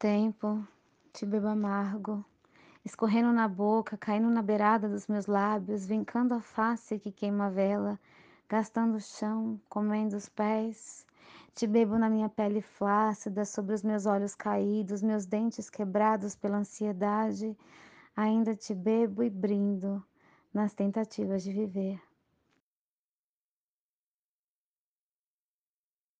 tempo, te bebo amargo, escorrendo na boca, caindo na beirada dos meus lábios, vincando a face que queima a vela, gastando o chão, comendo os pés. Te bebo na minha pele flácida, sobre os meus olhos caídos, meus dentes quebrados pela ansiedade. Ainda te bebo e brindo nas tentativas de viver.